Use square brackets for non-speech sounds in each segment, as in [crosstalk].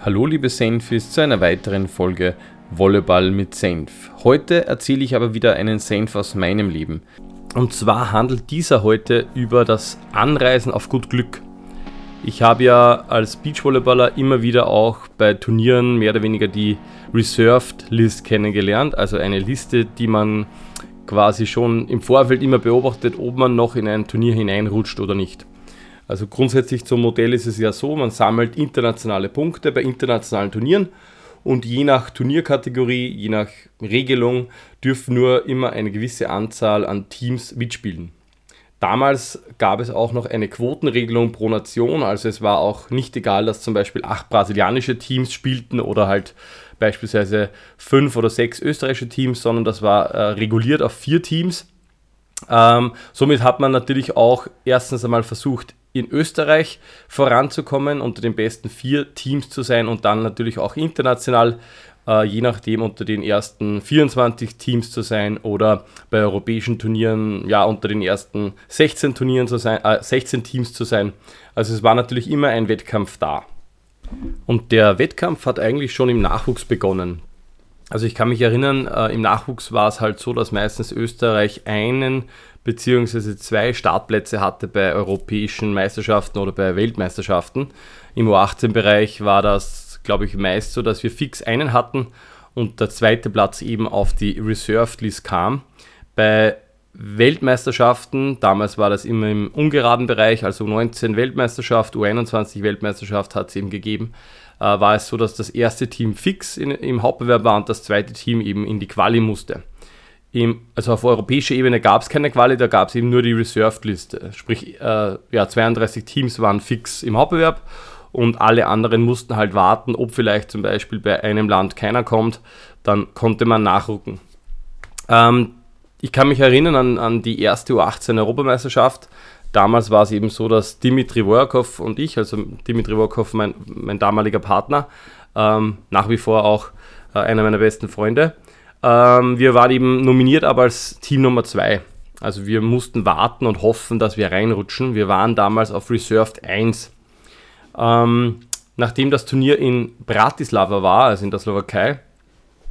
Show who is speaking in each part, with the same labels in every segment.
Speaker 1: Hallo liebe Senfis zu einer weiteren Folge Volleyball mit Senf. Heute erzähle ich aber wieder einen Senf aus meinem Leben. Und zwar handelt dieser heute über das Anreisen auf gut Glück. Ich habe ja als Beachvolleyballer immer wieder auch bei Turnieren mehr oder weniger die Reserved List kennengelernt, also eine Liste, die man quasi schon im Vorfeld immer beobachtet, ob man noch in ein Turnier hineinrutscht oder nicht. Also grundsätzlich zum Modell ist es ja so, man sammelt internationale Punkte bei internationalen Turnieren und je nach Turnierkategorie, je nach Regelung dürfen nur immer eine gewisse Anzahl an Teams mitspielen. Damals gab es auch noch eine Quotenregelung pro Nation, also es war auch nicht egal, dass zum Beispiel acht brasilianische Teams spielten oder halt beispielsweise fünf oder sechs österreichische Teams, sondern das war äh, reguliert auf vier Teams. Ähm, somit hat man natürlich auch erstens einmal versucht, in Österreich voranzukommen, unter den besten vier Teams zu sein und dann natürlich auch international, äh, je nachdem unter den ersten 24 Teams zu sein oder bei europäischen Turnieren ja unter den ersten 16 Turnieren zu sein, äh, 16 Teams zu sein. Also es war natürlich immer ein Wettkampf da. Und der Wettkampf hat eigentlich schon im Nachwuchs begonnen. Also ich kann mich erinnern, äh, im Nachwuchs war es halt so, dass meistens Österreich einen bzw. zwei Startplätze hatte bei europäischen Meisterschaften oder bei Weltmeisterschaften. Im U18-Bereich war das, glaube ich, meist so, dass wir fix einen hatten und der zweite Platz eben auf die Reserved List kam. Bei Weltmeisterschaften, damals war das immer im ungeraden Bereich, also 19 Weltmeisterschaft, U21 Weltmeisterschaft hat es eben gegeben, äh, war es so, dass das erste Team fix in, im Hauptbewerb war und das zweite Team eben in die Quali musste. Im, also auf europäischer Ebene gab es keine Quali, da gab es eben nur die Reserved-Liste. Sprich, äh, ja, 32 Teams waren fix im Hauptbewerb und alle anderen mussten halt warten, ob vielleicht zum Beispiel bei einem Land keiner kommt, dann konnte man nachrücken. Ähm, ich kann mich erinnern an, an die erste U18-Europameisterschaft. Damals war es eben so, dass Dimitri Workov und ich, also Dimitri Workov, mein, mein damaliger Partner, ähm, nach wie vor auch äh, einer meiner besten Freunde, ähm, wir waren eben nominiert, aber als Team Nummer 2. Also wir mussten warten und hoffen, dass wir reinrutschen. Wir waren damals auf Reserved 1. Ähm, nachdem das Turnier in Bratislava war, also in der Slowakei,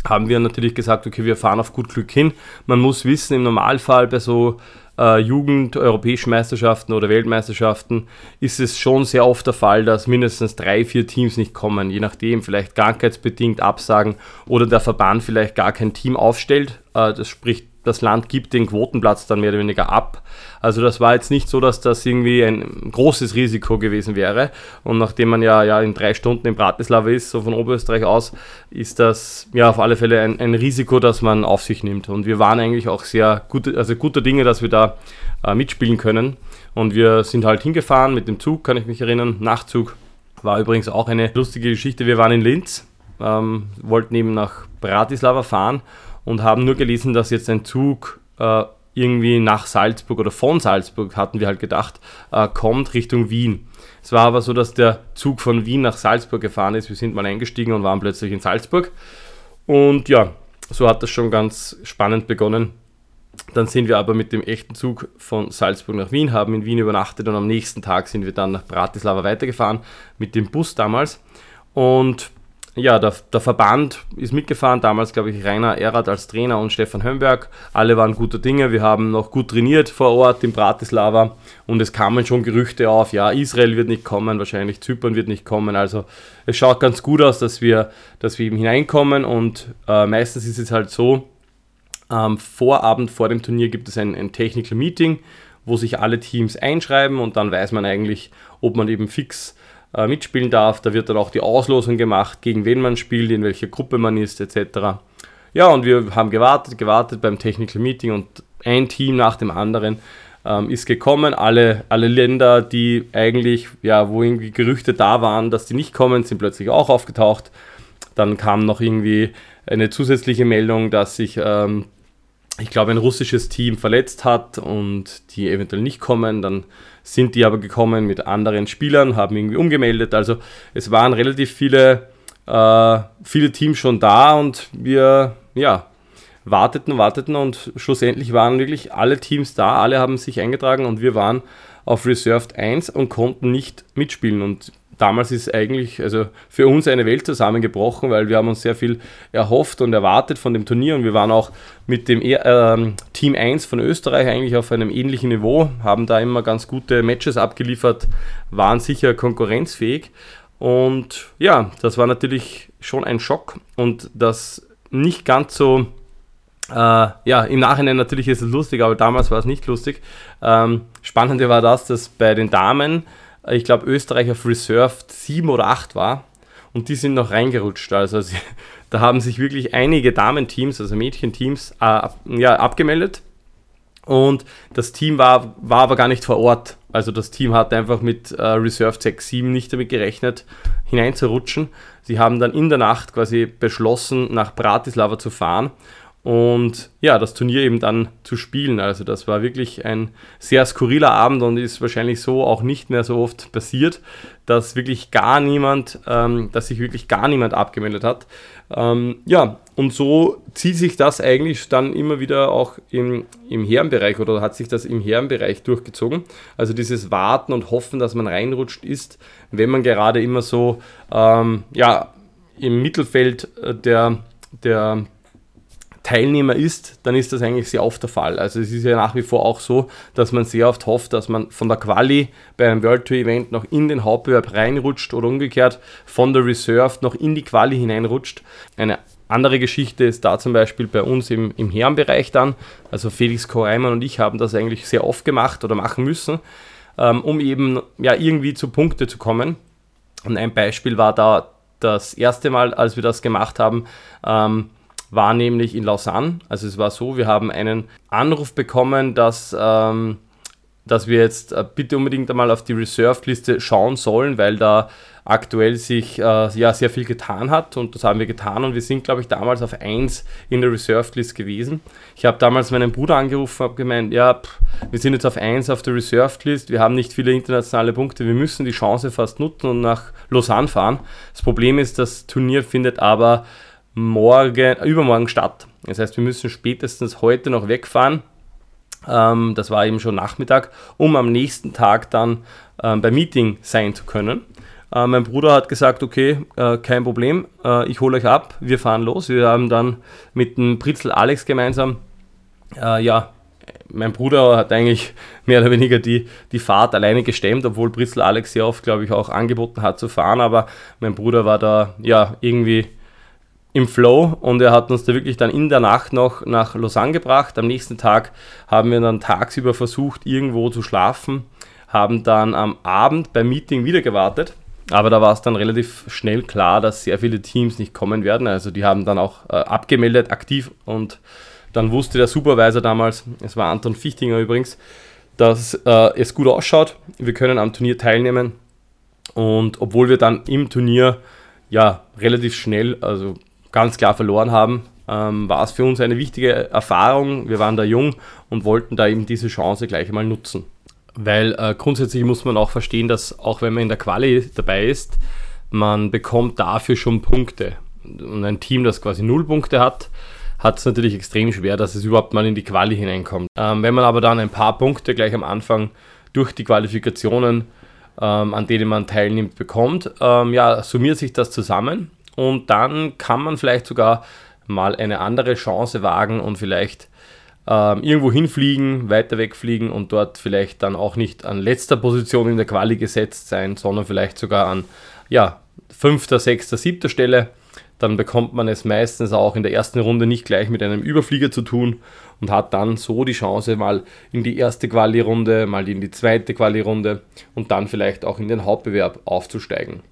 Speaker 1: haben wir natürlich gesagt, okay, wir fahren auf gut Glück hin. Man muss wissen, im Normalfall bei so äh, Jugend, europäischen Meisterschaften oder Weltmeisterschaften ist es schon sehr oft der Fall, dass mindestens drei, vier Teams nicht kommen, je nachdem, vielleicht krankheitsbedingt absagen oder der Verband vielleicht gar kein Team aufstellt. Äh, das spricht das Land gibt den Quotenplatz dann mehr oder weniger ab. Also das war jetzt nicht so, dass das irgendwie ein großes Risiko gewesen wäre. Und nachdem man ja, ja in drei Stunden in Bratislava ist, so von Oberösterreich aus, ist das ja auf alle Fälle ein, ein Risiko, das man auf sich nimmt. Und wir waren eigentlich auch sehr gute, also guter Dinge, dass wir da äh, mitspielen können. Und wir sind halt hingefahren mit dem Zug, kann ich mich erinnern. Nachtzug war übrigens auch eine lustige Geschichte. Wir waren in Linz, ähm, wollten eben nach Bratislava fahren und haben nur gelesen, dass jetzt ein Zug äh, irgendwie nach Salzburg oder von Salzburg, hatten wir halt gedacht, äh, kommt Richtung Wien. Es war aber so, dass der Zug von Wien nach Salzburg gefahren ist. Wir sind mal eingestiegen und waren plötzlich in Salzburg. Und ja, so hat das schon ganz spannend begonnen. Dann sind wir aber mit dem echten Zug von Salzburg nach Wien, haben in Wien übernachtet und am nächsten Tag sind wir dann nach Bratislava weitergefahren mit dem Bus damals. Und ja, der, der, Verband ist mitgefahren, damals glaube ich Rainer Erath als Trainer und Stefan Hömberg. Alle waren guter Dinge, wir haben noch gut trainiert vor Ort in Bratislava und es kamen schon Gerüchte auf, ja, Israel wird nicht kommen, wahrscheinlich Zypern wird nicht kommen. Also es schaut ganz gut aus, dass wir, dass wir eben hineinkommen und äh, meistens ist es halt so, am Vorabend vor dem Turnier gibt es ein, ein Technical Meeting, wo sich alle Teams einschreiben und dann weiß man eigentlich, ob man eben fix äh, mitspielen darf. Da wird dann auch die Auslosung gemacht, gegen wen man spielt, in welcher Gruppe man ist, etc. Ja, und wir haben gewartet, gewartet beim Technical Meeting und ein Team nach dem anderen ähm, ist gekommen. Alle, alle Länder, die eigentlich, ja, wo irgendwie Gerüchte da waren, dass die nicht kommen, sind plötzlich auch aufgetaucht. Dann kam noch irgendwie eine zusätzliche Meldung, dass sich, ähm, ich glaube, ein russisches Team verletzt hat und die eventuell nicht kommen. Dann sind die aber gekommen mit anderen Spielern, haben irgendwie umgemeldet. Also es waren relativ viele, äh, viele Teams schon da und wir ja, warteten, warteten und schlussendlich waren wirklich alle Teams da, alle haben sich eingetragen und wir waren auf Reserved 1 und konnten nicht mitspielen. Und damals ist eigentlich also für uns eine Welt zusammengebrochen, weil wir haben uns sehr viel erhofft und erwartet von dem Turnier und wir waren auch mit dem äh, Team 1 von Österreich eigentlich auf einem ähnlichen Niveau, haben da immer ganz gute Matches abgeliefert, waren sicher konkurrenzfähig und ja, das war natürlich schon ein Schock und das nicht ganz so äh, ja, im Nachhinein natürlich ist es lustig, aber damals war es nicht lustig. Ähm, Spannende war das, dass bei den Damen ich glaube, Österreich auf Reserved 7 oder 8 war und die sind noch reingerutscht. Also sie, [laughs] da haben sich wirklich einige Damenteams, also Mädchenteams, äh, ja, abgemeldet. Und das Team war, war aber gar nicht vor Ort. Also das Team hat einfach mit äh, Reserve 6, 7 nicht damit gerechnet, hineinzurutschen. Sie haben dann in der Nacht quasi beschlossen, nach Bratislava zu fahren und ja, das Turnier eben dann zu spielen. Also das war wirklich ein sehr skurriler Abend und ist wahrscheinlich so auch nicht mehr so oft passiert, dass wirklich gar niemand, ähm, dass sich wirklich gar niemand abgemeldet hat. Ähm, ja, und so zieht sich das eigentlich dann immer wieder auch im, im Herrenbereich oder hat sich das im Herrenbereich durchgezogen. Also dieses Warten und Hoffen, dass man reinrutscht, ist, wenn man gerade immer so ähm, ja, im Mittelfeld der, der Teilnehmer ist, dann ist das eigentlich sehr oft der Fall. Also es ist ja nach wie vor auch so, dass man sehr oft hofft, dass man von der Quali bei einem World Tour Event noch in den Hauptbewerb reinrutscht oder umgekehrt von der Reserve noch in die Quali hineinrutscht. Eine andere Geschichte ist da zum Beispiel bei uns im, im Herrenbereich dann. Also Felix Koreimann und ich haben das eigentlich sehr oft gemacht oder machen müssen, ähm, um eben ja irgendwie zu Punkte zu kommen. Und ein Beispiel war da das erste Mal, als wir das gemacht haben, ähm, war nämlich in Lausanne. Also es war so, wir haben einen Anruf bekommen, dass, ähm, dass wir jetzt äh, bitte unbedingt einmal auf die Reserved-Liste schauen sollen, weil da aktuell sich äh, ja sehr viel getan hat und das haben wir getan und wir sind, glaube ich, damals auf 1 in der Reserved List gewesen. Ich habe damals meinen Bruder angerufen, habe gemeint, ja, pff, wir sind jetzt auf 1 auf der Reserved List, wir haben nicht viele internationale Punkte, wir müssen die Chance fast nutzen und nach Lausanne fahren. Das Problem ist, das Turnier findet aber morgen, übermorgen statt. Das heißt, wir müssen spätestens heute noch wegfahren. Ähm, das war eben schon Nachmittag, um am nächsten Tag dann ähm, beim Meeting sein zu können. Äh, mein Bruder hat gesagt, okay, äh, kein Problem, äh, ich hole euch ab, wir fahren los. Wir haben dann mit dem Britzel Alex gemeinsam, äh, ja, mein Bruder hat eigentlich mehr oder weniger die, die Fahrt alleine gestemmt, obwohl Britzel Alex sehr oft, glaube ich, auch angeboten hat zu fahren, aber mein Bruder war da ja irgendwie im Flow und er hat uns da wirklich dann in der Nacht noch nach Lausanne gebracht. Am nächsten Tag haben wir dann tagsüber versucht, irgendwo zu schlafen, haben dann am Abend beim Meeting wieder gewartet. Aber da war es dann relativ schnell klar, dass sehr viele Teams nicht kommen werden. Also die haben dann auch äh, abgemeldet, aktiv und dann wusste der Supervisor damals, es war Anton Fichtinger übrigens, dass äh, es gut ausschaut. Wir können am Turnier teilnehmen. Und obwohl wir dann im Turnier ja relativ schnell, also ganz klar verloren haben, ähm, war es für uns eine wichtige Erfahrung. Wir waren da jung und wollten da eben diese Chance gleich einmal nutzen. Weil äh, grundsätzlich muss man auch verstehen, dass auch wenn man in der Quali dabei ist, man bekommt dafür schon Punkte. Und ein Team, das quasi null Punkte hat, hat es natürlich extrem schwer, dass es überhaupt mal in die Quali hineinkommt. Ähm, wenn man aber dann ein paar Punkte gleich am Anfang durch die Qualifikationen, ähm, an denen man teilnimmt, bekommt, ähm, ja, summiert sich das zusammen und dann kann man vielleicht sogar mal eine andere Chance wagen und vielleicht ähm, irgendwo hinfliegen, weiter wegfliegen und dort vielleicht dann auch nicht an letzter Position in der Quali gesetzt sein, sondern vielleicht sogar an ja, fünfter, sechster, siebter Stelle. Dann bekommt man es meistens auch in der ersten Runde nicht gleich mit einem Überflieger zu tun und hat dann so die Chance, mal in die erste Quali-Runde, mal in die zweite Quali-Runde und dann vielleicht auch in den Hauptbewerb aufzusteigen.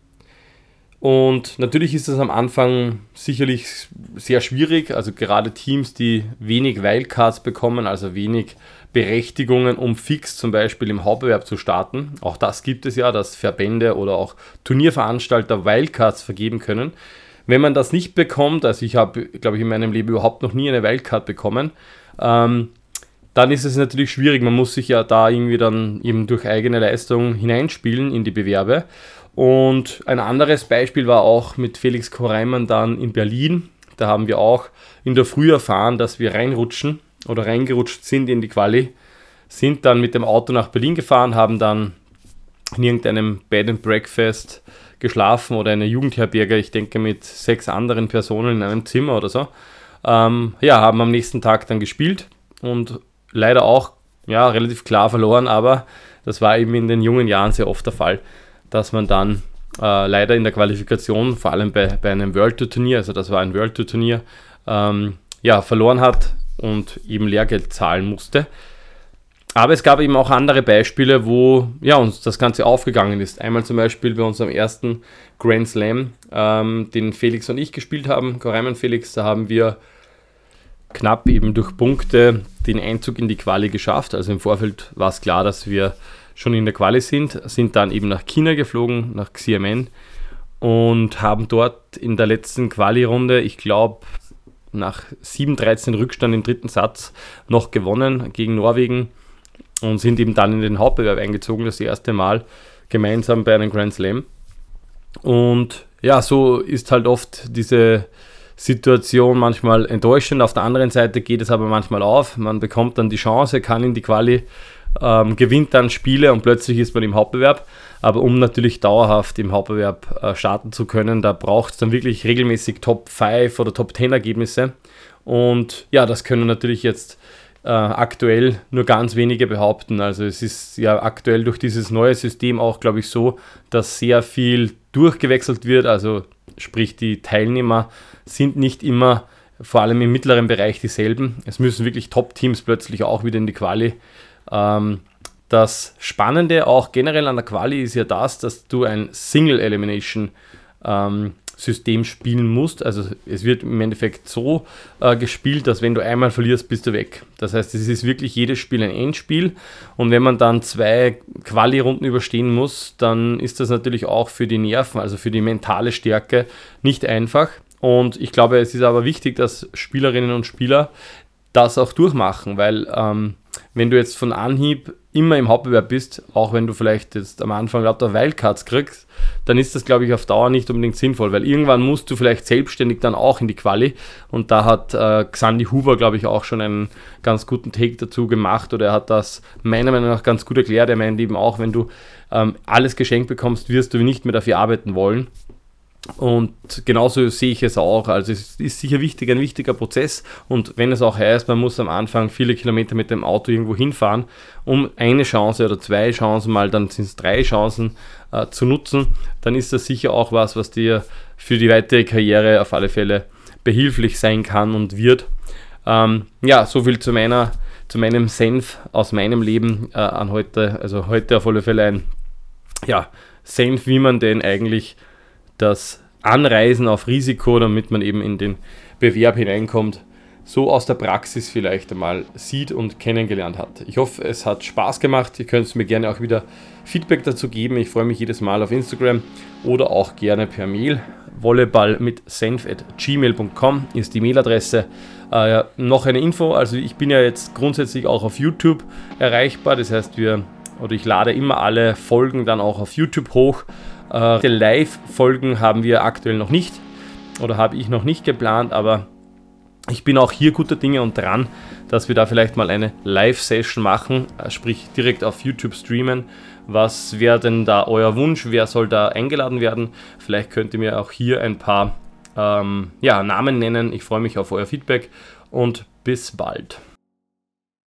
Speaker 1: Und natürlich ist es am Anfang sicherlich sehr schwierig, also gerade Teams, die wenig Wildcards bekommen, also wenig Berechtigungen, um fix zum Beispiel im Hauptbewerb zu starten. Auch das gibt es ja, dass Verbände oder auch Turnierveranstalter Wildcards vergeben können. Wenn man das nicht bekommt, also ich habe, glaube ich, in meinem Leben überhaupt noch nie eine Wildcard bekommen, ähm, dann ist es natürlich schwierig. Man muss sich ja da irgendwie dann eben durch eigene Leistung hineinspielen in die Bewerbe. Und ein anderes Beispiel war auch mit Felix Koreimann dann in Berlin. Da haben wir auch in der Früh erfahren, dass wir reinrutschen oder reingerutscht sind in die Quali, sind dann mit dem Auto nach Berlin gefahren, haben dann in irgendeinem Bed and Breakfast geschlafen oder eine Jugendherberge, ich denke mit sechs anderen Personen in einem Zimmer oder so. Ähm, ja, haben am nächsten Tag dann gespielt und leider auch ja, relativ klar verloren, aber das war eben in den jungen Jahren sehr oft der Fall, dass man dann äh, leider in der Qualifikation, vor allem bei, bei einem World Tour Turnier, also das war ein World Tour Turnier, ähm, ja, verloren hat und eben Lehrgeld zahlen musste. Aber es gab eben auch andere Beispiele, wo ja, uns das Ganze aufgegangen ist. Einmal zum Beispiel bei unserem ersten Grand Slam, ähm, den Felix und ich gespielt haben, Koreimann Felix, da haben wir knapp eben durch Punkte den Einzug in die Quali geschafft. Also im Vorfeld war es klar, dass wir schon in der Quali sind, sind dann eben nach China geflogen, nach Xiamen und haben dort in der letzten Quali-Runde, ich glaube, nach 7-13 Rückstand im dritten Satz noch gewonnen gegen Norwegen und sind eben dann in den Hauptbewerb eingezogen, das erste Mal gemeinsam bei einem Grand Slam. Und ja, so ist halt oft diese Situation manchmal enttäuschend. Auf der anderen Seite geht es aber manchmal auf. Man bekommt dann die Chance, kann in die Quali, ähm, gewinnt dann Spiele und plötzlich ist man im Hauptbewerb. Aber um natürlich dauerhaft im Hauptbewerb äh, starten zu können, da braucht es dann wirklich regelmäßig Top 5 oder Top 10 Ergebnisse. Und ja, das können natürlich jetzt äh, aktuell nur ganz wenige behaupten. Also es ist ja aktuell durch dieses neue System auch, glaube ich, so, dass sehr viel durchgewechselt wird. Also sprich, die Teilnehmer sind nicht immer, vor allem im mittleren Bereich, dieselben. Es müssen wirklich Top-Teams plötzlich auch wieder in die Quali. Ähm, das Spannende auch generell an der Quali ist ja das, dass du ein Single Elimination ähm, System spielen musst. Also es wird im Endeffekt so äh, gespielt, dass wenn du einmal verlierst, bist du weg. Das heißt, es ist wirklich jedes Spiel ein Endspiel. Und wenn man dann zwei Quali-Runden überstehen muss, dann ist das natürlich auch für die Nerven, also für die mentale Stärke nicht einfach. Und ich glaube, es ist aber wichtig, dass Spielerinnen und Spieler das auch durchmachen, weil ähm, wenn du jetzt von Anhieb immer im Hauptbewerb bist, auch wenn du vielleicht jetzt am Anfang lauter Wildcards kriegst, dann ist das, glaube ich, auf Dauer nicht unbedingt sinnvoll, weil irgendwann musst du vielleicht selbstständig dann auch in die Quali und da hat äh, Xandi Huber, glaube ich, auch schon einen ganz guten Take dazu gemacht oder er hat das meiner Meinung nach ganz gut erklärt. Er meint eben auch, wenn du ähm, alles geschenkt bekommst, wirst du nicht mehr dafür arbeiten wollen. Und genauso sehe ich es auch. Also es ist sicher wichtig, ein wichtiger Prozess. Und wenn es auch heißt, man muss am Anfang viele Kilometer mit dem Auto irgendwo hinfahren, um eine Chance oder zwei Chancen mal, dann sind es drei Chancen äh, zu nutzen, dann ist das sicher auch was, was dir für die weitere Karriere auf alle Fälle behilflich sein kann und wird. Ähm, ja, so viel zu meiner, zu meinem Senf aus meinem Leben äh, an heute. Also heute auf alle Fälle ein ja, Senf, wie man denn eigentlich das Anreisen auf Risiko, damit man eben in den Bewerb hineinkommt, so aus der Praxis vielleicht einmal sieht und kennengelernt hat. Ich hoffe, es hat Spaß gemacht. Ihr könnt mir gerne auch wieder Feedback dazu geben. Ich freue mich jedes Mal auf Instagram oder auch gerne per Mail. Volleyball mit senf at gmail.com ist die Mailadresse. Äh, noch eine Info, also ich bin ja jetzt grundsätzlich auch auf YouTube erreichbar. Das heißt, wir oder ich lade immer alle Folgen dann auch auf YouTube hoch. Äh, Live-Folgen haben wir aktuell noch nicht oder habe ich noch nicht geplant, aber ich bin auch hier guter Dinge und dran, dass wir da vielleicht mal eine Live-Session machen, äh, sprich direkt auf YouTube streamen. Was wäre denn da euer Wunsch? Wer soll da eingeladen werden? Vielleicht könnt ihr mir auch hier ein paar ähm, ja, Namen nennen. Ich freue mich auf euer Feedback und bis bald.